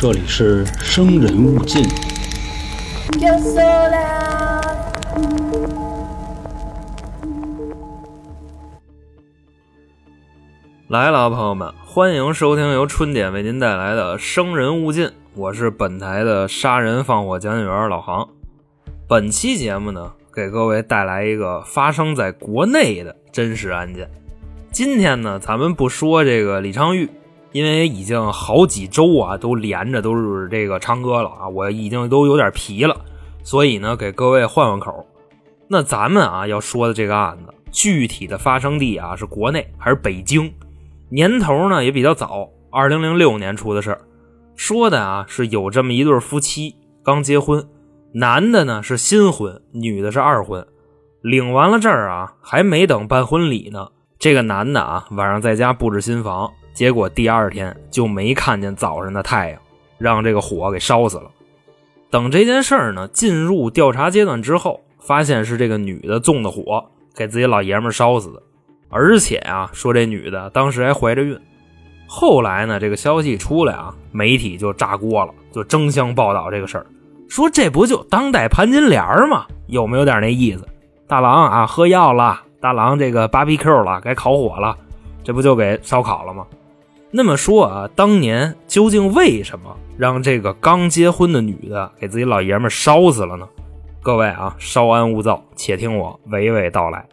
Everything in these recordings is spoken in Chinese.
这里是生人勿近。Yo sola. 来了啊，朋友们，欢迎收听由春点为您带来的《生人勿近》，我是本台的杀人放火讲解员老航。本期节目呢，给各位带来一个发生在国内的真实案件。今天呢，咱们不说这个李昌钰，因为已经好几周啊都连着都是这个唱歌了啊，我已经都有点疲了，所以呢，给各位换换口。那咱们啊要说的这个案子，具体的发生地啊是国内还是北京？年头呢也比较早，二零零六年出的事儿。说的啊是有这么一对夫妻刚结婚，男的呢是新婚，女的是二婚。领完了证啊，还没等办婚礼呢，这个男的啊晚上在家布置新房，结果第二天就没看见早上的太阳，让这个火给烧死了。等这件事儿呢进入调查阶段之后，发现是这个女的纵的火，给自己老爷们烧死的。而且啊，说这女的当时还怀着孕。后来呢，这个消息出来啊，媒体就炸锅了，就争相报道这个事儿，说这不就当代潘金莲吗？有没有点那意思？大郎啊，喝药了，大郎这个 BBQ 了，该烤火了，这不就给烧烤了吗？那么说啊，当年究竟为什么让这个刚结婚的女的给自己老爷们烧死了呢？各位啊，稍安勿躁，且听我娓娓道来。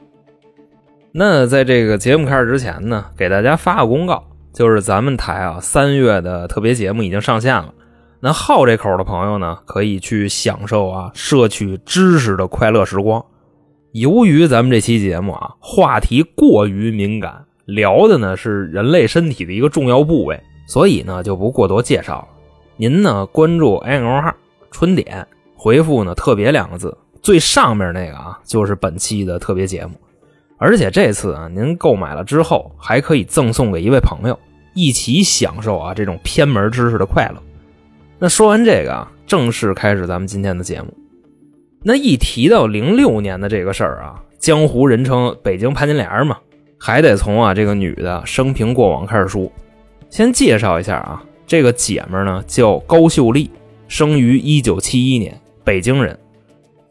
那在这个节目开始之前呢，给大家发个公告，就是咱们台啊三月的特别节目已经上线了。那好这口的朋友呢，可以去享受啊摄取知识的快乐时光。由于咱们这期节目啊话题过于敏感，聊的呢是人类身体的一个重要部位，所以呢就不过多介绍了。您呢关注 N L 号春点，回复呢特别两个字，最上面那个啊就是本期的特别节目。而且这次啊，您购买了之后，还可以赠送给一位朋友，一起享受啊这种偏门知识的快乐。那说完这个啊，正式开始咱们今天的节目。那一提到零六年的这个事儿啊，江湖人称北京潘金莲嘛，还得从啊这个女的生平过往开始说。先介绍一下啊，这个姐们呢叫高秀丽，生于一九七一年，北京人。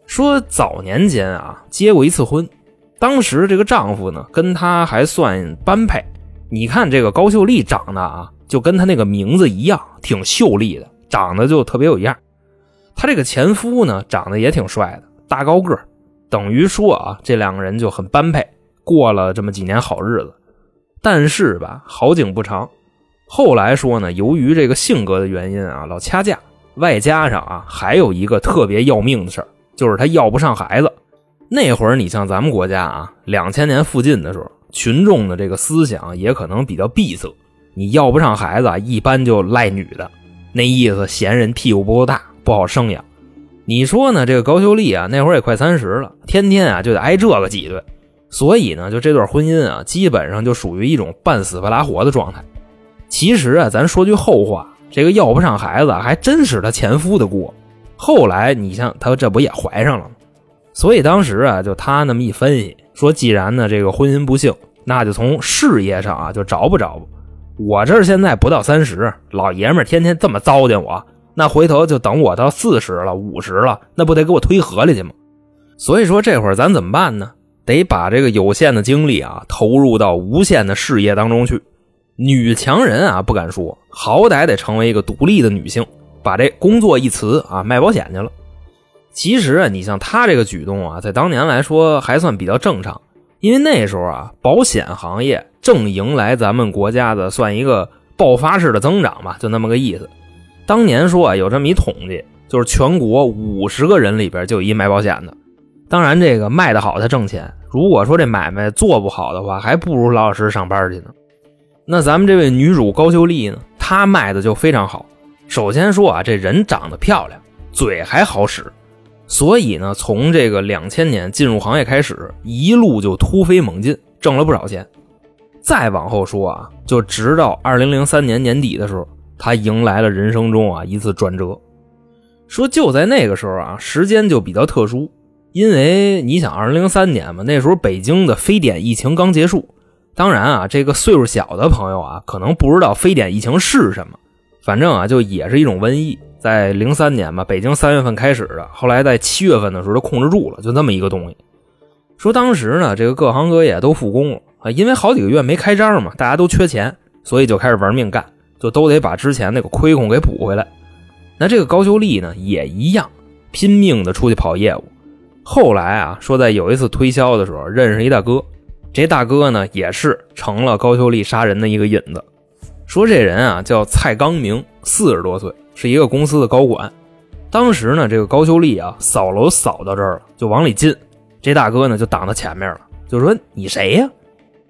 说早年间啊结过一次婚。当时这个丈夫呢，跟她还算般配。你看这个高秀丽长得啊，就跟她那个名字一样，挺秀丽的，长得就特别有样。她这个前夫呢，长得也挺帅的，大高个等于说啊，这两个人就很般配，过了这么几年好日子。但是吧，好景不长。后来说呢，由于这个性格的原因啊，老掐架，外加上啊，还有一个特别要命的事儿，就是他要不上孩子。那会儿，你像咱们国家啊，两千年附近的时候，群众的这个思想也可能比较闭塞。你要不上孩子，一般就赖女的，那意思嫌人屁股不够大，不好生养。你说呢？这个高秀丽啊，那会儿也快三十了，天天啊就得挨这个挤兑，所以呢，就这段婚姻啊，基本上就属于一种半死不拉活的状态。其实啊，咱说句后话，这个要不上孩子，还真是她前夫的锅。后来你像她这不也怀上了吗？所以当时啊，就他那么一分析，说既然呢这个婚姻不幸，那就从事业上啊就找不找补。我这现在不到三十，老爷们天天这么糟践我，那回头就等我到四十了、五十了，那不得给我推河里去吗？所以说这会儿咱怎么办呢？得把这个有限的精力啊投入到无限的事业当中去。女强人啊不敢说，好歹得成为一个独立的女性，把这工作一辞啊卖保险去了。其实啊，你像他这个举动啊，在当年来说还算比较正常，因为那时候啊，保险行业正迎来咱们国家的算一个爆发式的增长吧，就那么个意思。当年说啊，有这么一统计，就是全国五十个人里边就一卖保险的。当然，这个卖的好他挣钱，如果说这买卖做不好的话，还不如老老实实上班去呢。那咱们这位女主高秀丽呢，她卖的就非常好。首先说啊，这人长得漂亮，嘴还好使。所以呢，从这个两千年进入行业开始，一路就突飞猛进，挣了不少钱。再往后说啊，就直到二零零三年年底的时候，他迎来了人生中啊一次转折。说就在那个时候啊，时间就比较特殊，因为你想，二零零三年嘛，那时候北京的非典疫情刚结束。当然啊，这个岁数小的朋友啊，可能不知道非典疫情是什么。反正啊，就也是一种瘟疫。在零三年吧，北京三月份开始的，后来在七月份的时候就控制住了，就这么一个东西。说当时呢，这个各行各业都复工了啊，因为好几个月没开张嘛，大家都缺钱，所以就开始玩命干，就都得把之前那个亏空给补回来。那这个高秀丽呢，也一样，拼命的出去跑业务。后来啊，说在有一次推销的时候，认识一大哥，这大哥呢，也是成了高秀丽杀人的一个引子。说这人啊，叫蔡刚明，四十多岁。是一个公司的高管，当时呢，这个高秀丽啊扫楼扫到这儿了，就往里进，这大哥呢就挡在前面了，就说你谁呀？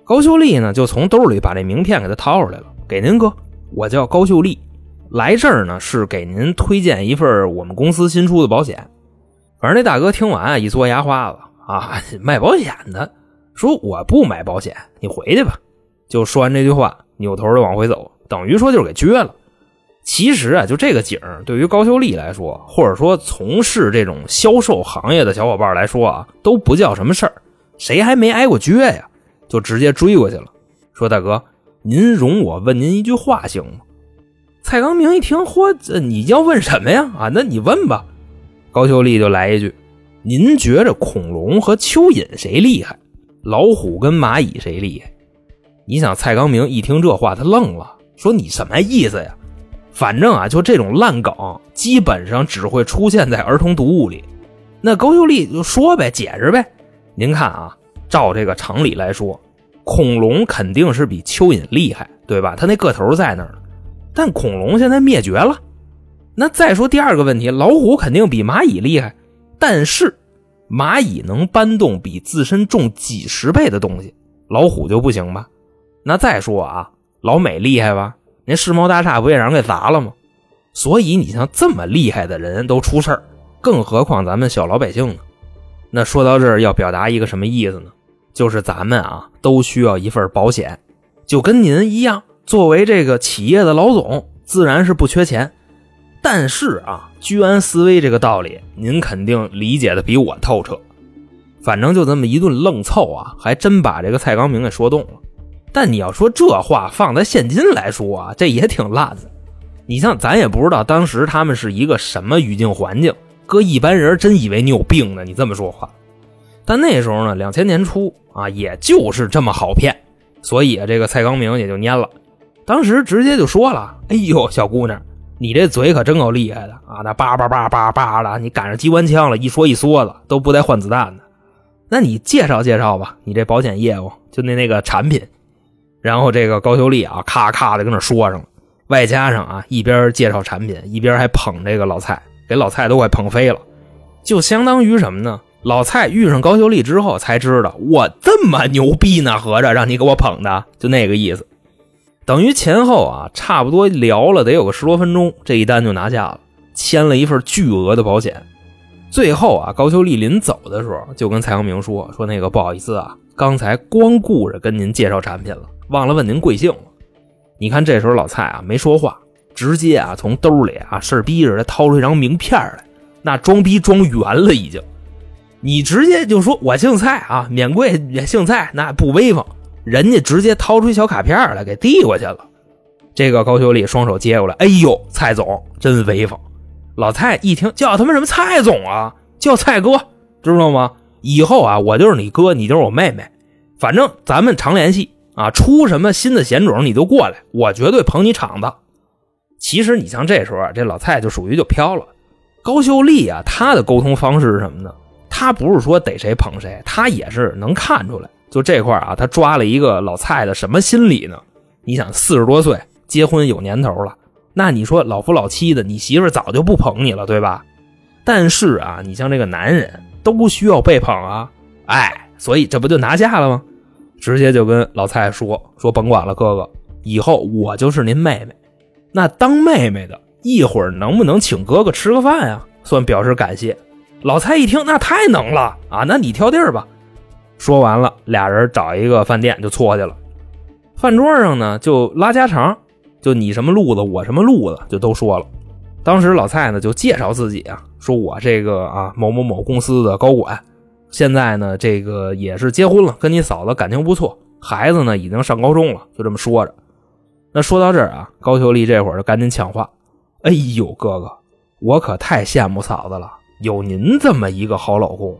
高秀丽呢就从兜里把这名片给他掏出来了，给您哥，我叫高秀丽，来这儿呢是给您推荐一份我们公司新出的保险。反正那大哥听完啊一嘬牙花子啊，卖保险的，说我不买保险，你回去吧。就说完这句话，扭头就往回走，等于说就是给撅了。其实啊，就这个景对于高秀丽来说，或者说从事这种销售行业的小伙伴来说啊，都不叫什么事儿。谁还没挨过撅呀？就直接追过去了，说：“大哥，您容我问您一句话行吗？”蔡刚明一听，嚯，这你要问什么呀？啊，那你问吧。高秀丽就来一句：“您觉着恐龙和蚯蚓谁厉害？老虎跟蚂蚁谁厉害？”你想，蔡刚明一听这话，他愣了，说：“你什么意思呀？”反正啊，就这种烂梗，基本上只会出现在儿童读物里。那高秀丽就说呗，解释呗。您看啊，照这个常理来说，恐龙肯定是比蚯蚓厉害，对吧？它那个头在那儿，但恐龙现在灭绝了。那再说第二个问题，老虎肯定比蚂蚁厉害，但是蚂蚁能搬动比自身重几十倍的东西，老虎就不行吧？那再说啊，老美厉害吧？那世贸大厦不也让人给砸了吗？所以你像这么厉害的人都出事儿，更何况咱们小老百姓呢？那说到这儿要表达一个什么意思呢？就是咱们啊都需要一份保险，就跟您一样，作为这个企业的老总，自然是不缺钱。但是啊，居安思危这个道理，您肯定理解的比我透彻。反正就这么一顿愣凑啊，还真把这个蔡刚明给说动了。但你要说这话放在现今来说啊，这也挺烂的。你像咱也不知道当时他们是一个什么语境环境，搁一般人真以为你有病呢。你这么说话，但那时候呢，两千年初啊，也就是这么好骗，所以啊，这个蔡刚明也就蔫了。当时直接就说了：“哎呦，小姑娘，你这嘴可真够厉害的啊！那叭叭叭叭叭的，你赶上机关枪了，一说一梭子都不带换子弹的。那你介绍介绍吧，你这保险业务就那那个产品。”然后这个高秀丽啊，咔咔的跟那说上了，外加上啊，一边介绍产品，一边还捧这个老蔡，给老蔡都快捧飞了。就相当于什么呢？老蔡遇上高秀丽之后，才知道我这么牛逼呢，合着让你给我捧的，就那个意思。等于前后啊，差不多聊了得有个十多分钟，这一单就拿下了，签了一份巨额的保险。最后啊，高秋丽临走的时候，就跟蔡阳明说：“说那个不好意思啊，刚才光顾着跟您介绍产品了。”忘了问您贵姓了？你看这时候老蔡啊没说话，直接啊从兜里啊事逼着他掏出一张名片来，那装逼装圆了已经。你直接就说我姓蔡啊，免贵也姓蔡，那不威风。人家直接掏出一小卡片来给递过去了。这个高秀丽双手接过来，哎呦，蔡总真威风。老蔡一听叫他妈什么蔡总啊，叫蔡哥，知道吗？以后啊我就是你哥，你就是我妹妹，反正咱们常联系。啊，出什么新的险种你都过来，我绝对捧你场子。其实你像这时候，这老蔡就属于就飘了。高秀丽啊，她的沟通方式是什么呢？她不是说逮谁捧谁，她也是能看出来。就这块啊，他抓了一个老蔡的什么心理呢？你想四十多岁结婚有年头了，那你说老夫老妻的，你媳妇早就不捧你了，对吧？但是啊，你像这个男人都需要被捧啊，哎，所以这不就拿下了吗？直接就跟老蔡说说，甭管了，哥哥，以后我就是您妹妹。那当妹妹的，一会儿能不能请哥哥吃个饭呀？算表示感谢。老蔡一听，那太能了啊！那你挑地儿吧。说完了，俩人找一个饭店就搓去了。饭桌上呢，就拉家常，就你什么路子，我什么路子，就都说了。当时老蔡呢，就介绍自己啊，说我这个啊某某某公司的高管。现在呢，这个也是结婚了，跟你嫂子感情不错，孩子呢已经上高中了，就这么说着。那说到这儿啊，高秀丽这会儿就赶紧抢话：“哎呦，哥哥，我可太羡慕嫂子了，有您这么一个好老公，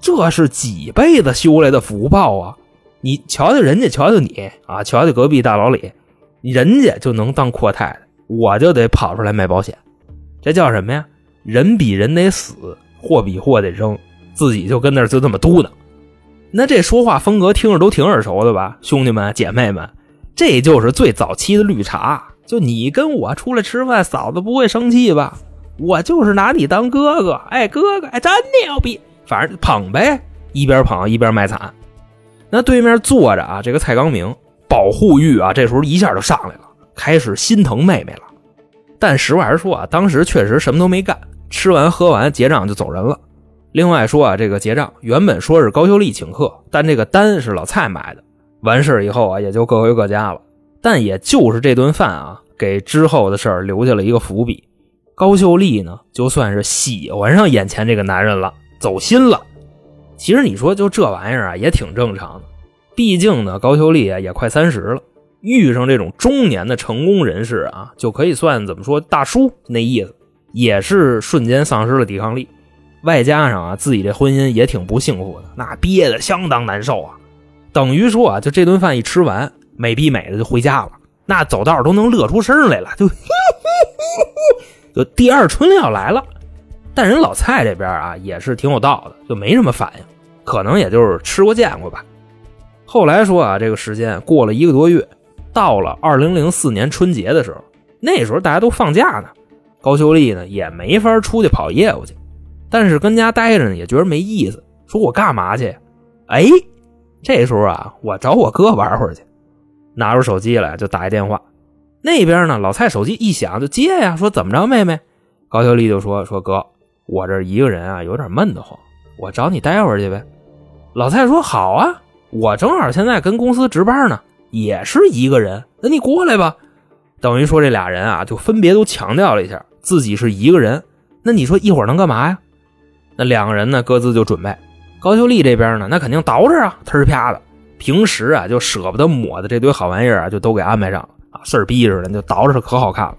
这是几辈子修来的福报啊！你瞧瞧人家，瞧瞧你啊，瞧瞧隔壁大老李，人家就能当阔太太，我就得跑出来卖保险，这叫什么呀？人比人得死，货比货得扔，自己就跟那就这么嘟囔。那这说话风格听着都挺耳熟的吧，兄弟们姐妹们。”这就是最早期的绿茶，就你跟我出来吃饭，嫂子不会生气吧？我就是拿你当哥哥，哎，哥哥，哎，真牛逼，反正捧呗，一边捧一边卖惨。那对面坐着啊，这个蔡刚明，保护欲啊，这时候一下就上来了，开始心疼妹妹了。但实话实说啊，当时确实什么都没干，吃完喝完结账就走人了。另外说啊，这个结账原本说是高秀丽请客，但这个单是老蔡买的。完事以后啊，也就各回各家了。但也就是这顿饭啊，给之后的事儿留下了一个伏笔。高秀丽呢，就算是喜欢上眼前这个男人了，走心了。其实你说就这玩意儿啊，也挺正常的。毕竟呢，高秀丽啊也快三十了，遇上这种中年的成功人士啊，就可以算怎么说大叔那意思，也是瞬间丧失了抵抗力。外加上啊，自己这婚姻也挺不幸福的，那憋得相当难受啊。等于说啊，就这顿饭一吃完，美逼美的就回家了。那走道都能乐出声来了，就 就第二春要来了。但人老蔡这边啊，也是挺有道的，就没什么反应，可能也就是吃过见过吧。后来说啊，这个时间过了一个多月，到了二零零四年春节的时候，那时候大家都放假呢，高秀丽呢也没法出去跑业务去，但是跟家待着呢也觉得没意思，说我干嘛去？哎。这时候啊，我找我哥玩会儿去，拿出手机来就打一电话。那边呢，老蔡手机一响就接呀，说怎么着，妹妹？高秀丽就说说哥，我这一个人啊有点闷得慌，我找你待会儿去呗。老蔡说好啊，我正好现在跟公司值班呢，也是一个人，那你过来吧。等于说这俩人啊就分别都强调了一下自己是一个人。那你说一会儿能干嘛呀？那两个人呢各自就准备。高秀丽这边呢，那肯定捯饬啊，忒啪的。平时啊，就舍不得抹的这堆好玩意儿啊，就都给安排上了啊，事儿逼似的，就捯饬可好看了。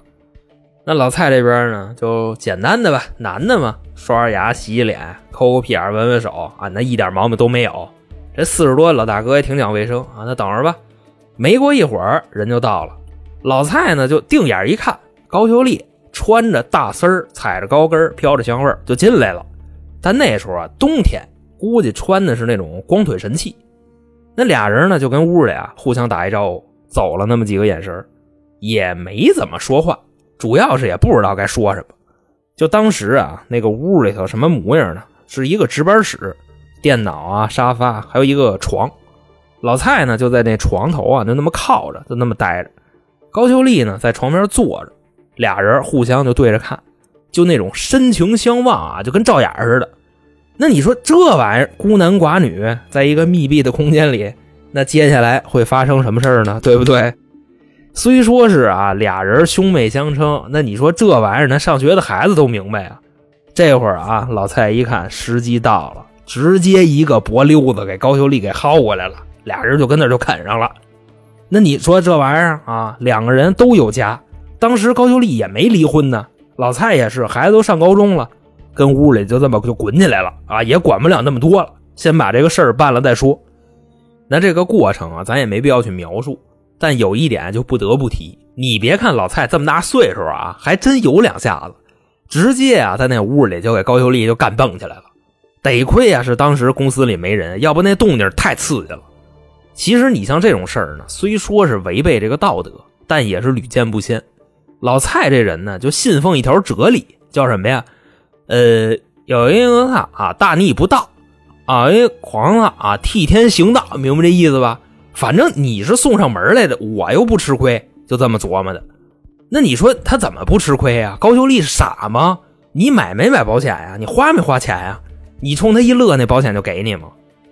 那老蔡这边呢，就简单的吧，男的嘛，刷刷牙、洗洗脸、抠抠屁眼、闻闻手啊，那一点毛病都没有。这四十多老大哥也挺讲卫生啊，那等着吧。没过一会儿，人就到了。老蔡呢，就定眼一看，高秀丽穿着大丝儿，踩着高跟，飘着香味就进来了。但那时候啊，冬天。估计穿的是那种光腿神器，那俩人呢就跟屋里啊互相打一招呼，走了那么几个眼神，也没怎么说话，主要是也不知道该说什么。就当时啊，那个屋里头什么模样呢？是一个值班室，电脑啊、沙发，还有一个床。老蔡呢就在那床头啊，就那么靠着，就那么待着。高秀丽呢在床边坐着，俩人互相就对着看，就那种深情相望啊，就跟照眼似的。那你说这玩意儿孤男寡女在一个密闭的空间里，那接下来会发生什么事儿呢？对不对？虽说是啊，俩人兄妹相称，那你说这玩意儿，那上学的孩子都明白啊。这会儿啊，老蔡一看时机到了，直接一个脖溜子给高秀丽给薅过来了，俩人就跟那就啃上了。那你说这玩意儿啊，两个人都有家，当时高秀丽也没离婚呢，老蔡也是，孩子都上高中了。跟屋里就这么就滚起来了啊，也管不了那么多了，先把这个事儿办了再说。那这个过程啊，咱也没必要去描述，但有一点就不得不提。你别看老蔡这么大岁数啊，还真有两下子，直接啊在那屋里就给高秀丽就干蹦起来了。得亏啊是当时公司里没人，要不那动静太刺激了。其实你像这种事儿呢，虽说是违背这个道德，但也是屡见不鲜。老蔡这人呢，就信奉一条哲理，叫什么呀？呃，有一个他啊，大逆不道啊，一皇上啊，替天行道，明白这意思吧？反正你是送上门来的，我又不吃亏，就这么琢磨的。那你说他怎么不吃亏呀？高秀丽傻吗？你买没买保险呀？你花没花钱呀？你冲他一乐，那保险就给你吗？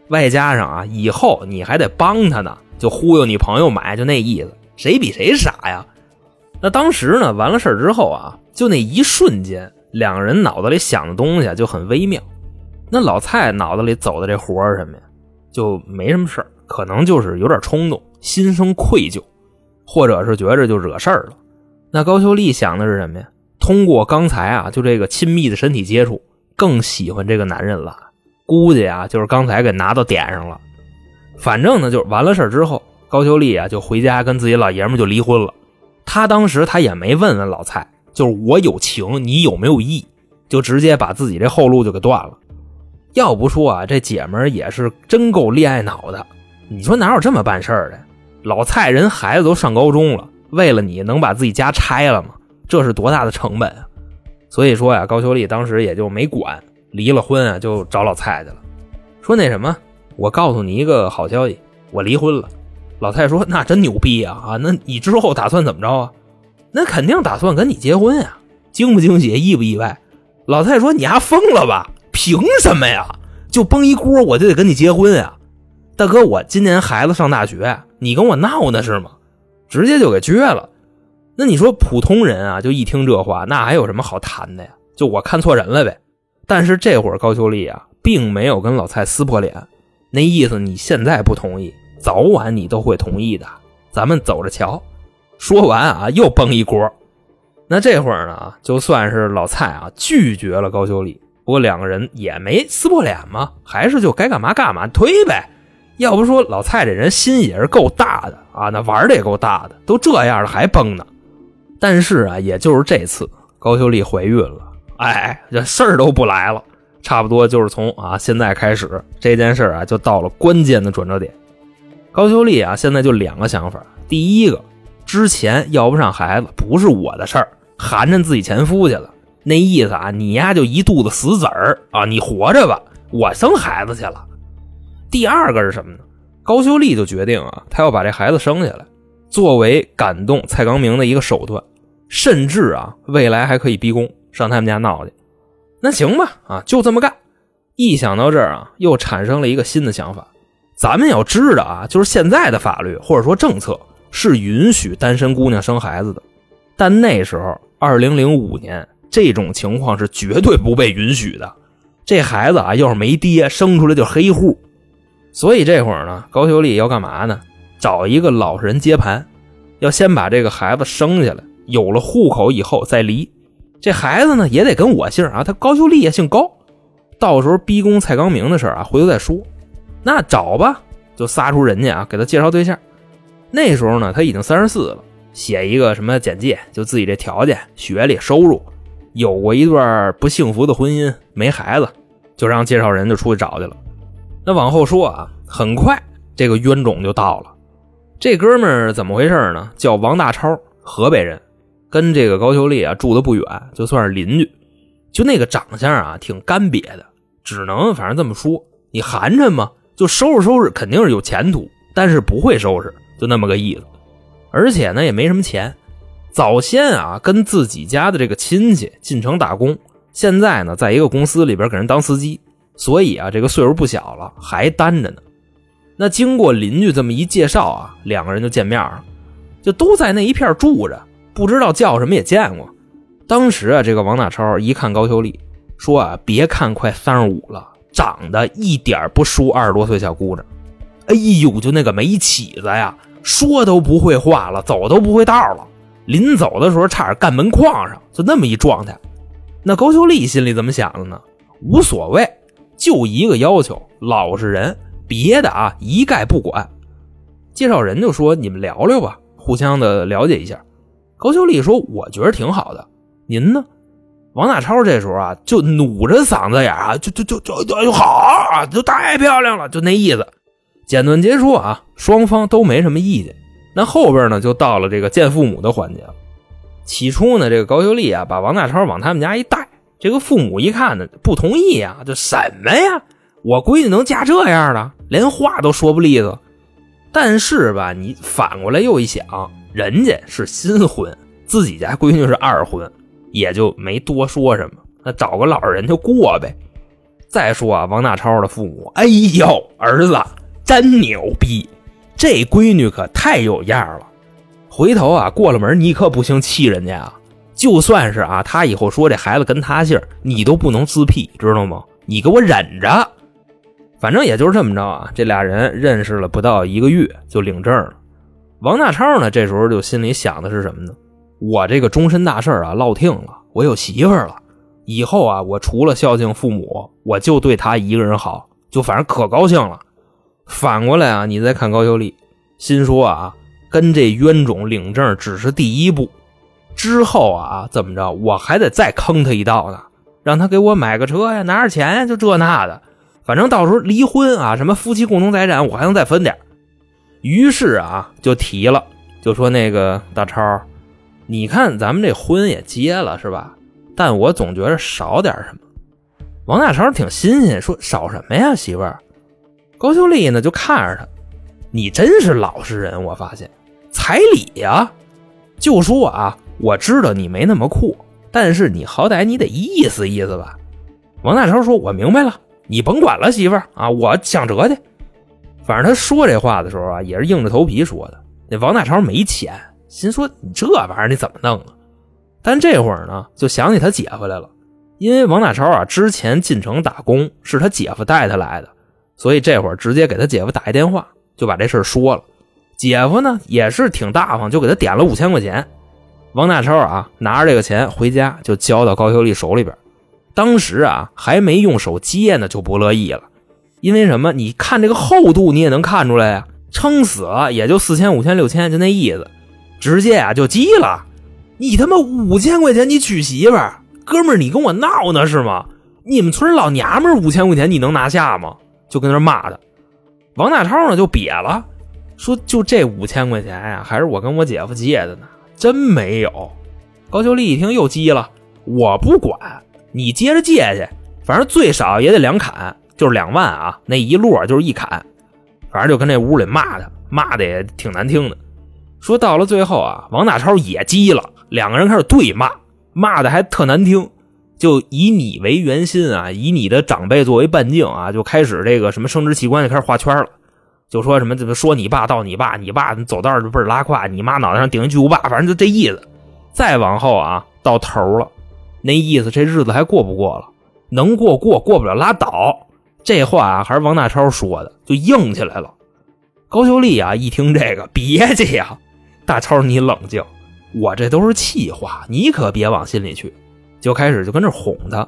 外加上啊，以后你还得帮他呢，就忽悠你朋友买，就那意思。谁比谁傻呀？那当时呢，完了事之后啊，就那一瞬间。两个人脑子里想的东西就很微妙。那老蔡脑子里走的这活是什么呀？就没什么事可能就是有点冲动，心生愧疚。或者是觉着就惹事儿了。那高秀丽想的是什么呀？通过刚才啊，就这个亲密的身体接触，更喜欢这个男人了。估计啊，就是刚才给拿到点上了。反正呢，就是完了事之后，高秀丽啊就回家跟自己老爷们就离婚了。他当时他也没问问老蔡，就是我有情，你有没有意，就直接把自己这后路就给断了。要不说啊，这姐们儿也是真够恋爱脑的。你说哪有这么办事儿的？老蔡人孩子都上高中了，为了你能把自己家拆了吗？这是多大的成本啊！所以说呀，高秀丽当时也就没管，离了婚啊，就找老蔡去了，说那什么，我告诉你一个好消息，我离婚了。老蔡说那真牛逼啊啊！那你之后打算怎么着啊？那肯定打算跟你结婚呀！惊不惊喜，意不意外？老蔡说你丫疯了吧？凭什么呀？就崩一锅我就得跟你结婚呀？大哥，我今年孩子上大学，你跟我闹呢是吗？直接就给撅了。那你说普通人啊，就一听这话，那还有什么好谈的呀？就我看错人了呗。但是这会儿高秋丽啊，并没有跟老蔡撕破脸，那意思你现在不同意，早晚你都会同意的。咱们走着瞧。说完啊，又崩一锅。那这会儿呢，就算是老蔡啊拒绝了高秋丽，不过两个人也没撕破脸嘛，还是就该干嘛干嘛推呗。要不说老蔡这人心也是够大的啊，那玩的也够大的，都这样了还崩呢。但是啊，也就是这次高秀丽怀孕了，哎，这事儿都不来了，差不多就是从啊现在开始这件事啊就到了关键的转折点。高秀丽啊现在就两个想法，第一个，之前要不上孩子不是我的事儿，含着自己前夫去了，那意思啊，你呀就一肚子死子儿啊，你活着吧，我生孩子去了。第二个是什么呢？高秀丽就决定啊，她要把这孩子生下来，作为感动蔡刚明的一个手段，甚至啊，未来还可以逼宫上他们家闹去。那行吧，啊，就这么干。一想到这儿啊，又产生了一个新的想法。咱们要知道啊，就是现在的法律或者说政策是允许单身姑娘生孩子的，但那时候二零零五年这种情况是绝对不被允许的。这孩子啊，要是没爹，生出来就黑户。所以这会儿呢，高秀丽要干嘛呢？找一个老实人接盘，要先把这个孩子生下来，有了户口以后再离。这孩子呢也得跟我姓啊，他高秀丽也姓高。到时候逼宫蔡刚明的事啊，回头再说。那找吧，就撒出人家啊，给他介绍对象。那时候呢，他已经三十四了，写一个什么简介，就自己这条件、学历、收入，有过一段不幸福的婚姻，没孩子，就让介绍人就出去找去了。那往后说啊，很快这个冤种就到了。这哥们儿怎么回事呢？叫王大超，河北人，跟这个高秀丽啊住的不远，就算是邻居。就那个长相啊，挺干瘪的，只能反正这么说。你寒碜吗？就收拾收拾，肯定是有前途，但是不会收拾，就那么个意思。而且呢，也没什么钱。早先啊，跟自己家的这个亲戚进城打工，现在呢，在一个公司里边给人当司机。所以啊，这个岁数不小了，还单着呢。那经过邻居这么一介绍啊，两个人就见面了，就都在那一片住着，不知道叫什么也见过。当时啊，这个王大超一看高秀丽，说啊，别看快三十五了，长得一点不输二十多岁小姑娘。哎呦，就那个没起子呀，说都不会话了，走都不会道了。临走的时候差点干门框上，就那么一状态。那高秀丽心里怎么想的呢？无所谓。就一个要求，老实人，别的啊一概不管。介绍人就说：“你们聊聊吧，互相的了解一下。”高秀丽说：“我觉得挺好的，您呢？”王大超这时候啊，就努着嗓子眼啊，就就就就就好啊，就太漂亮了，就那意思。简短结束啊，双方都没什么意见。那后边呢，就到了这个见父母的环节了。起初呢，这个高秀丽啊，把王大超往他们家一带。这个父母一看呢，不同意啊，这什么呀？我闺女能嫁这样的，连话都说不利索。但是吧，你反过来又一想，人家是新婚，自己家闺女是二婚，也就没多说什么。那找个老人就过呗。再说啊，王大超的父母，哎呦，儿子真牛逼，这闺女可太有样了。回头啊，过了门你可不行气人家啊。就算是啊，他以后说这孩子跟他姓，你都不能自辟，知道吗？你给我忍着。反正也就是这么着啊，这俩人认识了不到一个月就领证了。王大超呢，这时候就心里想的是什么呢？我这个终身大事啊，落听了，我有媳妇儿了，以后啊，我除了孝敬父母，我就对她一个人好，就反正可高兴了。反过来啊，你再看高秀丽，心说啊，跟这冤种领证只是第一步，之后啊，怎么着，我还得再坑他一道呢，让他给我买个车呀，拿点钱呀，就这那的，反正到时候离婚啊，什么夫妻共同财产，我还能再分点。于是啊，就提了，就说那个大超，你看咱们这婚也结了是吧？但我总觉得少点什么。王大超挺新鲜，说少什么呀，媳妇儿。高秀丽呢就看着他，你真是老实人，我发现彩礼呀，就说啊，我知道你没那么酷，但是你好歹你得意思意思吧。王大超说：“我明白了，你甭管了，媳妇儿啊，我想辙去。”反正他说这话的时候啊，也是硬着头皮说的。那王大超没钱，心说你这玩意儿你怎么弄啊？但这会儿呢，就想起他姐夫来了，因为王大超啊之前进城打工是他姐夫带他来的，所以这会儿直接给他姐夫打一电话，就把这事说了。姐夫呢也是挺大方，就给他点了五千块钱。王大超啊拿着这个钱回家就交到高秀丽手里边，当时啊还没用手接呢，就不乐意了。因为什么？你看这个厚度，你也能看出来呀。撑死了也就四千、五千、六千，就那意思。直接啊就急了，你他妈五千块钱你娶媳妇儿，哥们儿你跟我闹呢是吗？你们村老娘们五千块钱你能拿下吗？就跟那骂他。王大超呢就瘪了，说就这五千块钱呀，还是我跟我姐夫借的呢，真没有。高秀丽一听又急了，我不管你接着借去，反正最少也得两砍。就是两万啊，那一摞就是一砍，反正就跟那屋里骂他，骂的也挺难听的。说到了最后啊，王大超也急了，两个人开始对骂，骂的还特难听，就以你为圆心啊，以你的长辈作为半径啊，就开始这个什么生殖器官就开始画圈了，就说什么怎么说你爸到你爸，你爸走道就倍儿拉胯，你妈脑袋上顶一巨无霸，反正就这意思。再往后啊，到头了，那意思这日子还过不过了？能过过，过不了拉倒。这话啊，还是王大超说的，就硬起来了。高秀丽啊，一听这个，别介呀，大超你冷静，我这都是气话，你可别往心里去。就开始就跟这哄他。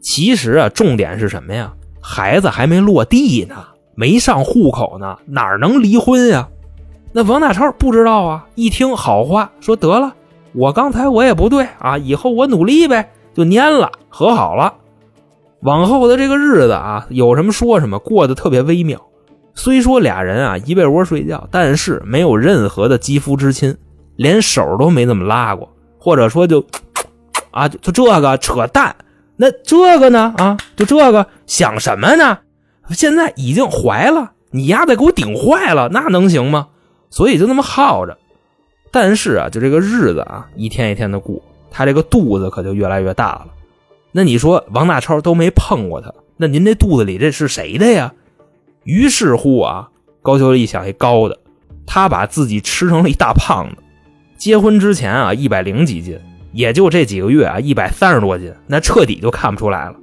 其实啊，重点是什么呀？孩子还没落地呢，没上户口呢，哪能离婚呀？那王大超不知道啊，一听好话，说得了，我刚才我也不对啊，以后我努力呗，就蔫了，和好了。往后的这个日子啊，有什么说什么，过得特别微妙。虽说俩人啊一被窝睡觉，但是没有任何的肌肤之亲，连手都没怎么拉过，或者说就啊就这个扯淡。那这个呢啊，就这个想什么呢？现在已经怀了，你丫的给我顶坏了，那能行吗？所以就那么耗着。但是啊，就这个日子啊，一天一天的过，他这个肚子可就越来越大了。那你说王大超都没碰过他，那您这肚子里这是谁的呀？于是乎啊，高秀丽想一高的，他把自己吃成了一大胖子。结婚之前啊，一百零几斤，也就这几个月啊，一百三十多斤，那彻底就看不出来了。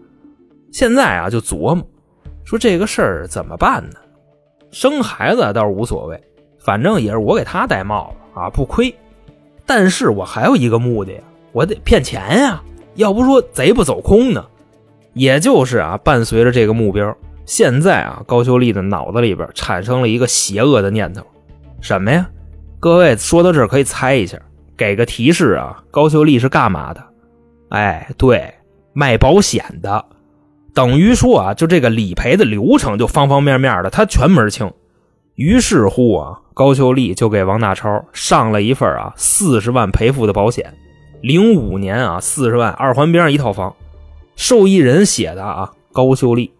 现在啊，就琢磨说这个事儿怎么办呢？生孩子倒是无所谓，反正也是我给他戴帽子啊，不亏。但是我还有一个目的，我得骗钱呀。要不说贼不走空呢，也就是啊，伴随着这个目标，现在啊，高秀丽的脑子里边产生了一个邪恶的念头，什么呀？各位说到这儿可以猜一下，给个提示啊，高秀丽是干嘛的？哎，对，卖保险的，等于说啊，就这个理赔的流程，就方方面面的，他全门清。于是乎啊，高秀丽就给王大超上了一份啊四十万赔付的保险。零五年啊，四十万二环边上一套房，受益人写的啊，高秀丽。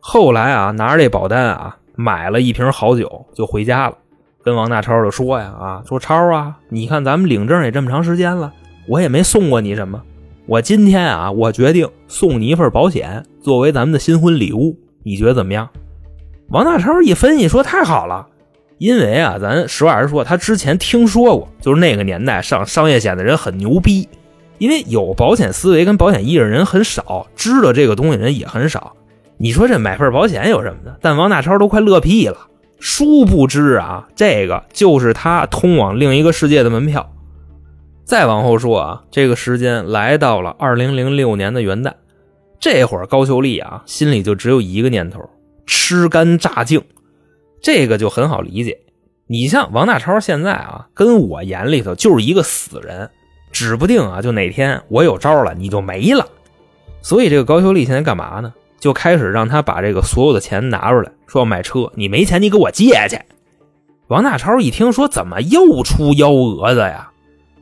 后来啊，拿着这保单啊，买了一瓶好酒就回家了，跟王大超就说呀啊，说超啊，你看咱们领证也这么长时间了，我也没送过你什么，我今天啊，我决定送你一份保险，作为咱们的新婚礼物，你觉得怎么样？王大超一分析说太好了。因为啊，咱实话实说，他之前听说过，就是那个年代上商业险的人很牛逼，因为有保险思维跟保险意识的人很少，知道这个东西人也很少。你说这买份保险有什么的？但王大超都快乐屁了，殊不知啊，这个就是他通往另一个世界的门票。再往后说啊，这个时间来到了二零零六年的元旦，这会儿高秀丽啊心里就只有一个念头：吃干榨净。这个就很好理解。你像王大超现在啊，跟我眼里头就是一个死人，指不定啊，就哪天我有招了，你就没了。所以这个高秀丽现在干嘛呢？就开始让他把这个所有的钱拿出来，说要买车。你没钱，你给我借去。王大超一听说，怎么又出幺蛾子呀？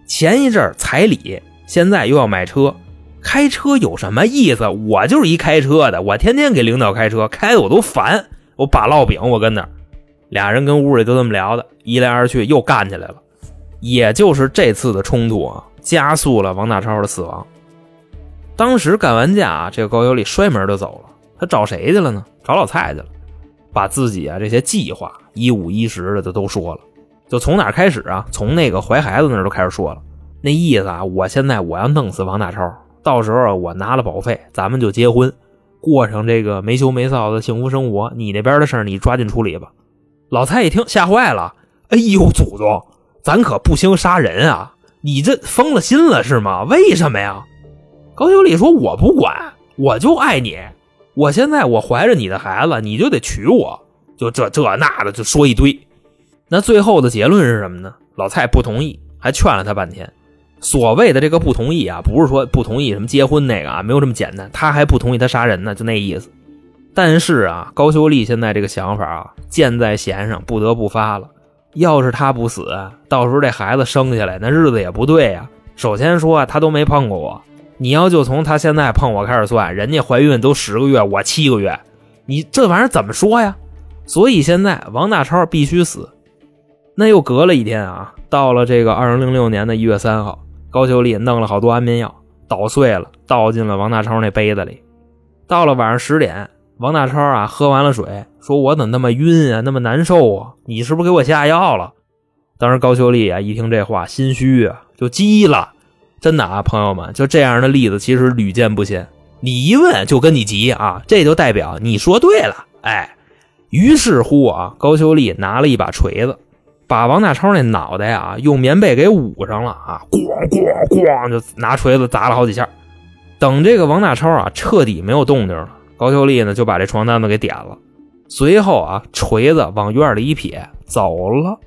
前一阵彩礼，现在又要买车，开车有什么意思？我就是一开车的，我天天给领导开车，开的我都烦。我把烙饼，我跟那俩人跟屋里就这么聊的，一来二去又干起来了。也就是这次的冲突啊，加速了王大超的死亡。当时干完架，这个高秀丽摔门就走了。他找谁去了呢？找老蔡去了，把自己啊这些计划一五一十的就都说了。就从哪开始啊？从那个怀孩子那儿都开始说了。那意思啊，我现在我要弄死王大超，到时候我拿了保费，咱们就结婚，过上这个没羞没臊的幸福生活。你那边的事儿你抓紧处理吧。老蔡一听吓坏了，哎呦，祖宗，咱可不兴杀人啊！你这疯了心了是吗？为什么呀？高秀丽说：“我不管，我就爱你。我现在我怀着你的孩子，你就得娶我。就这这那的，就说一堆。那最后的结论是什么呢？老蔡不同意，还劝了他半天。所谓的这个不同意啊，不是说不同意什么结婚那个啊，没有这么简单。他还不同意他杀人呢，就那意思。但是啊，高秀丽现在这个想法啊，箭在弦上，不得不发了。要是他不死，到时候这孩子生下来，那日子也不对呀。首先说，他都没碰过我。”你要就从他现在碰我开始算，人家怀孕都十个月，我七个月，你这玩意儿怎么说呀？所以现在王大超必须死。那又隔了一天啊，到了这个二零零六年的一月三号，高秀丽弄了好多安眠药，捣碎了，倒进了王大超那杯子里。到了晚上十点，王大超啊喝完了水，说我怎么那么晕啊，那么难受啊？你是不是给我下药了？当时高秀丽啊一听这话，心虚啊，就急了。真的啊，朋友们，就这样的例子其实屡见不鲜。你一问就跟你急啊，这就代表你说对了。哎，于是乎啊，高秀丽拿了一把锤子，把王大超那脑袋啊用棉被给捂上了啊，咣咣咣就拿锤子砸了好几下。等这个王大超啊彻底没有动静了，高秀丽呢就把这床单子给点了，随后啊锤子往院里一撇走了。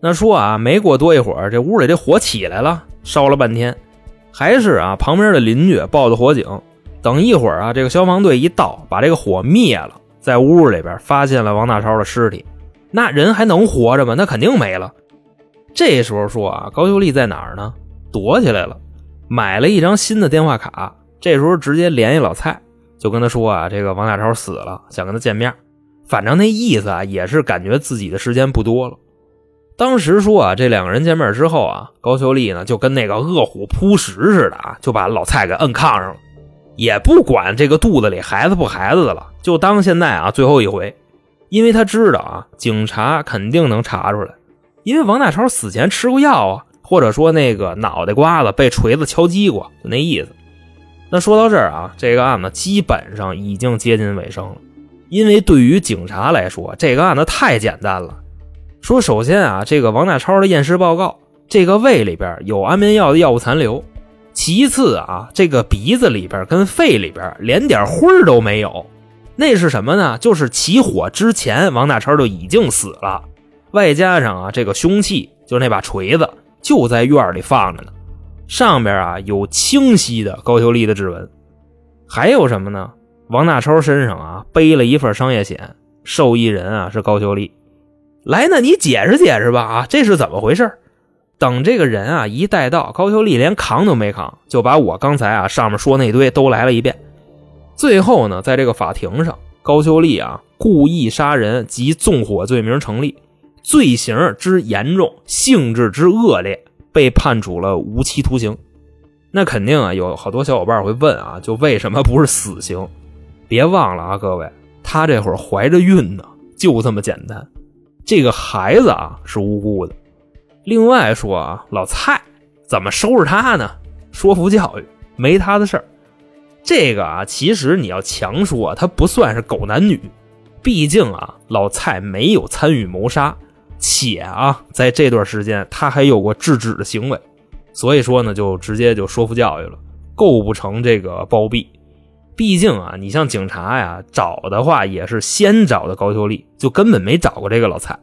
那说啊，没过多一会儿，这屋里这火起来了。烧了半天，还是啊，旁边的邻居报的火警。等一会儿啊，这个消防队一到，把这个火灭了，在屋里边发现了王大超的尸体。那人还能活着吗？那肯定没了。这时候说啊，高秀丽在哪儿呢？躲起来了，买了一张新的电话卡。这时候直接联系老蔡，就跟他说啊，这个王大超死了，想跟他见面。反正那意思啊，也是感觉自己的时间不多了。当时说啊，这两个人见面之后啊，高秀丽呢就跟那个饿虎扑食似的啊，就把老蔡给摁炕上了，也不管这个肚子里孩子不孩子的了，就当现在啊最后一回，因为他知道啊，警察肯定能查出来，因为王大超死前吃过药啊，或者说那个脑袋瓜子被锤子敲击过，就那意思。那说到这儿啊，这个案子基本上已经接近尾声了，因为对于警察来说，这个案子太简单了。说首先啊，这个王大超的验尸报告，这个胃里边有安眠药的药物残留。其次啊，这个鼻子里边跟肺里边连点灰儿都没有，那是什么呢？就是起火之前王大超就已经死了。外加上啊，这个凶器就那把锤子就在院里放着呢，上边啊有清晰的高秀丽的指纹。还有什么呢？王大超身上啊背了一份商业险，受益人啊是高秀丽。来，那你解释解释吧啊，这是怎么回事？等这个人啊一带到，高秀丽连扛都没扛，就把我刚才啊上面说那堆都来了一遍。最后呢，在这个法庭上，高秀丽啊故意杀人及纵火罪名成立，罪行之严重，性质之恶劣，被判处了无期徒刑。那肯定啊，有好多小伙伴会问啊，就为什么不是死刑？别忘了啊，各位，他这会儿怀着孕呢，就这么简单。这个孩子啊是无辜的。另外说啊，老蔡怎么收拾他呢？说服教育没他的事儿。这个啊，其实你要强说，他不算是狗男女。毕竟啊，老蔡没有参与谋杀，且啊，在这段时间他还有过制止的行为，所以说呢，就直接就说服教育了，构不成这个包庇。毕竟啊，你像警察呀，找的话也是先找的高秀丽，就根本没找过这个老蔡。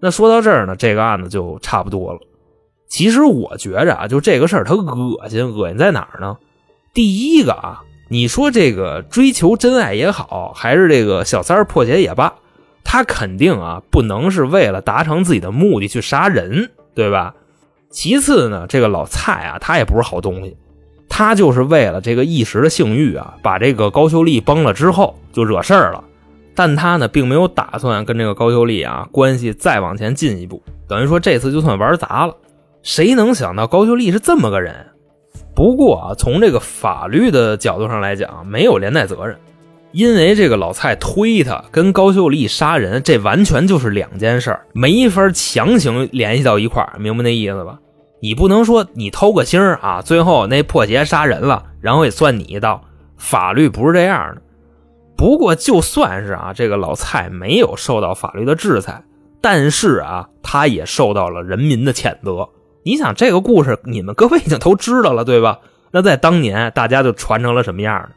那说到这儿呢，这个案子就差不多了。其实我觉着啊，就这个事儿，它恶心，恶心在哪儿呢？第一个啊，你说这个追求真爱也好，还是这个小三儿破解也罢，他肯定啊不能是为了达成自己的目的去杀人，对吧？其次呢，这个老蔡啊，他也不是好东西，他就是为了这个一时的性欲啊，把这个高秀丽崩了之后就惹事儿了。但他呢，并没有打算跟这个高秀丽啊关系再往前进一步，等于说这次就算玩砸了。谁能想到高秀丽是这么个人？不过啊，从这个法律的角度上来讲，没有连带责任，因为这个老蔡推他跟高秀丽杀人，这完全就是两件事，没法强行联系到一块，明白那意思吧？你不能说你偷个腥啊，最后那破鞋杀人了，然后也算你一道，法律不是这样的。不过就算是啊，这个老蔡没有受到法律的制裁，但是啊，他也受到了人民的谴责。你想这个故事，你们各位已经都知道了，对吧？那在当年，大家就传成了什么样的？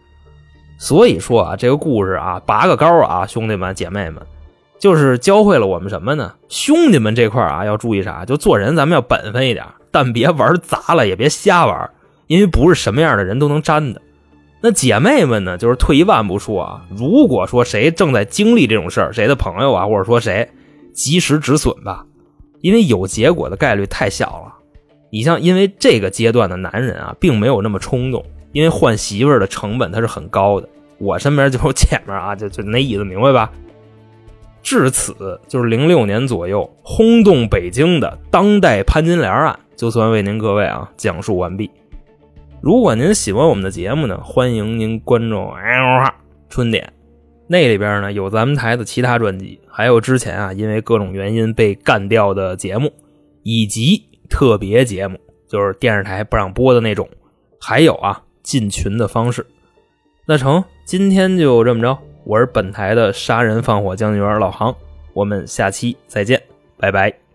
所以说啊，这个故事啊，拔个高啊，兄弟们姐妹们，就是教会了我们什么呢？兄弟们这块啊，要注意啥？就做人咱们要本分一点，但别玩砸了，也别瞎玩，因为不是什么样的人都能沾的。那姐妹们呢？就是退一万步说啊，如果说谁正在经历这种事儿，谁的朋友啊，或者说谁，及时止损吧，因为有结果的概率太小了。你像，因为这个阶段的男人啊，并没有那么冲动，因为换媳妇儿的成本它是很高的。我身边就有姐们啊，就就那意思，明白吧？至此，就是零六年左右轰动北京的当代潘金莲案，就算为您各位啊讲述完毕。如果您喜欢我们的节目呢，欢迎您关注春点，那里边呢有咱们台的其他专辑，还有之前啊因为各种原因被干掉的节目，以及。特别节目就是电视台不让播的那种，还有啊进群的方式。那成，今天就这么着。我是本台的杀人放火将军员老航，我们下期再见，拜拜。